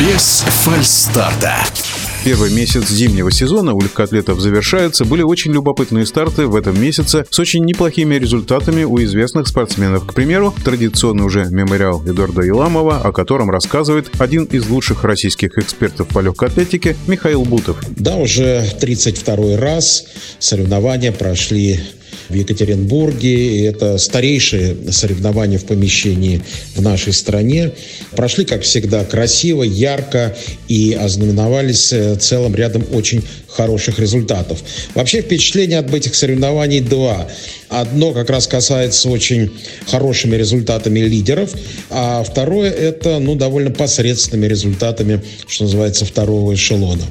Без фальстарта. Первый месяц зимнего сезона у легкоатлетов завершается. Были очень любопытные старты в этом месяце с очень неплохими результатами у известных спортсменов. К примеру, традиционный уже мемориал Эдуарда Иламова, о котором рассказывает один из лучших российских экспертов по легкоатлетике Михаил Бутов. Да, уже 32 раз соревнования прошли в Екатеринбурге. Это старейшие соревнования в помещении в нашей стране. Прошли, как всегда, красиво, ярко и ознаменовались э, целым рядом очень хороших результатов. Вообще впечатление от этих соревнований два. Одно как раз касается очень хорошими результатами лидеров, а второе это ну, довольно посредственными результатами, что называется, второго эшелона.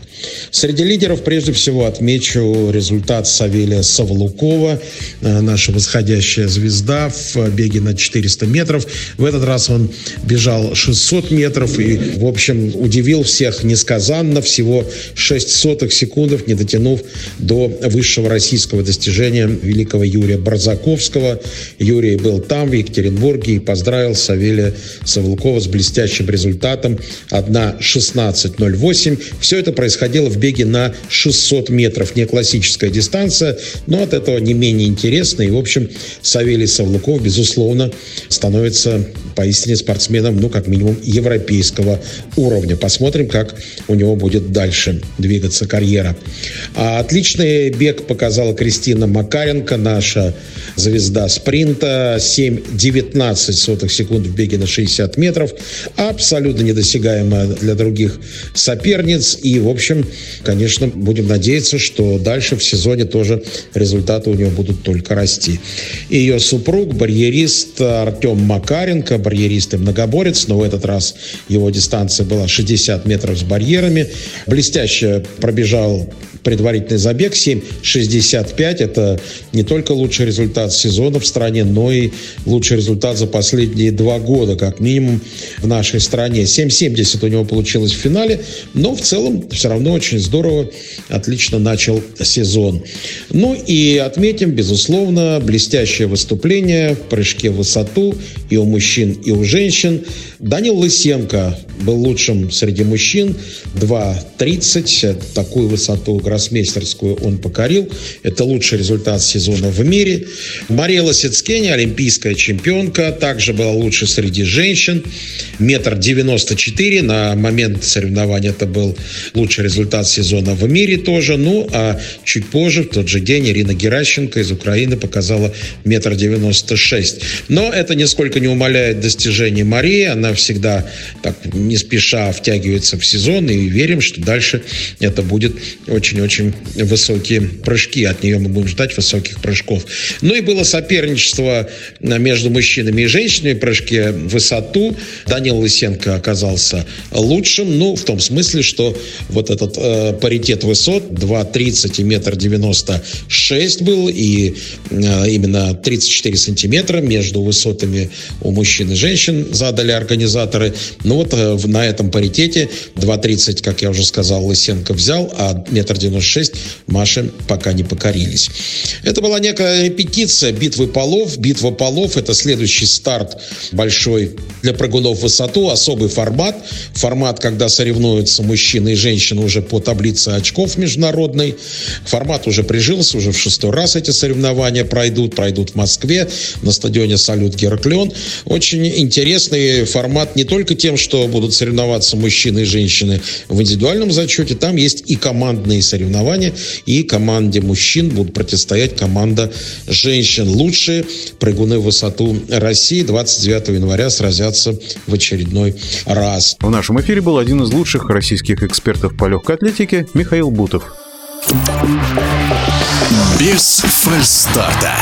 Среди лидеров прежде всего отмечу результат Савелия Савлукова, наша восходящая звезда в беге на 400 метров. В этот раз он бежал 600 метров и, в общем, удивил всех несказанно, всего 6 сотых секундов, не дотянув до высшего российского достижения великого Юрия Барзаковского. Юрий был там, в Екатеринбурге, и поздравил Савелия Савлукова с блестящим результатом 1.16.08. Все это происходило в беге на 600 метров. Не классическая дистанция, но от этого не менее интересно. И, в общем, Савелий Савлуков, безусловно, становится поистине спортсменом, ну, как минимум, европейского уровня. Посмотрим, как у него будет дальше двигаться карьера. А отличный бег показала Кристина Макаренко, наша звезда спринта, 7-19 сотых секунд в беге на 60 метров, абсолютно недосягаемая для других соперниц. И, в общем, конечно, будем надеяться, что дальше в сезоне тоже результаты у нее будут только расти. Ее супруг, барьерист Артем Макаренко, барьерист и многоборец, но в этот раз его дистанция была 60 метров с барьерами. Блестяще пробежал предварительный забег 7.65. Это не только лучший результат сезона в стране, но и лучший результат за последние два года, как минимум в нашей стране. 7.70 у него получилось в финале, но в целом все равно очень здорово, отлично начал сезон. Ну и отметим, безусловно, блестящее выступление в прыжке в высоту и у мужчин, и у женщин. Данил Лысенко был лучшим среди мужчин. 2.30. Такую высоту гроссмейстерскую он покорил. Это лучший результат сезона в мире. Мария Лосицкеня, олимпийская чемпионка, также была лучше среди женщин. Метр девяносто четыре. На момент соревнования это был лучший результат сезона в мире тоже. Ну, а чуть позже, в тот же день, Ирина Геращенко из Украины показала метр девяносто шесть. Но это нисколько не умаляет достижений Марии. Она всегда так не спеша втягивается в сезон. И верим, что дальше это будет очень-очень высокие прыжки. От нее мы будем ждать высоких прыжков. Ну и было соперничество между мужчинами и женщинами в прыжке в высоту. Данил Лысенко оказался лучшим. Ну, в том смысле, что вот этот э, паритет высот 2,30 и метр 96 был. И э, именно 34 сантиметра между высотами у мужчин и женщин задали организаторы. Ну вот э, на этом паритете 2,30, как я уже сказал, Лысенко взял, а метр 96 Маши пока не покорились. Это была некая репетиция битвы полов. Битва полов – это следующий старт большой для прыгунов в высоту, особый формат. Формат, когда соревнуются мужчины и женщины уже по таблице очков международной. Формат уже прижился, уже в шестой раз эти соревнования пройдут. Пройдут в Москве на стадионе «Салют Гераклен». Очень интересный формат не только тем, что будут соревноваться мужчины и женщины в индивидуальном зачете, там есть и командные соревнования, и команде мужчин будут противостоять команда женщин. Лучшие прыгуны в высоту России 29 января сразятся в очередной раз. В нашем эфире был один из лучших российских экспертов по легкой атлетике Михаил Бутов. Без фальстарта.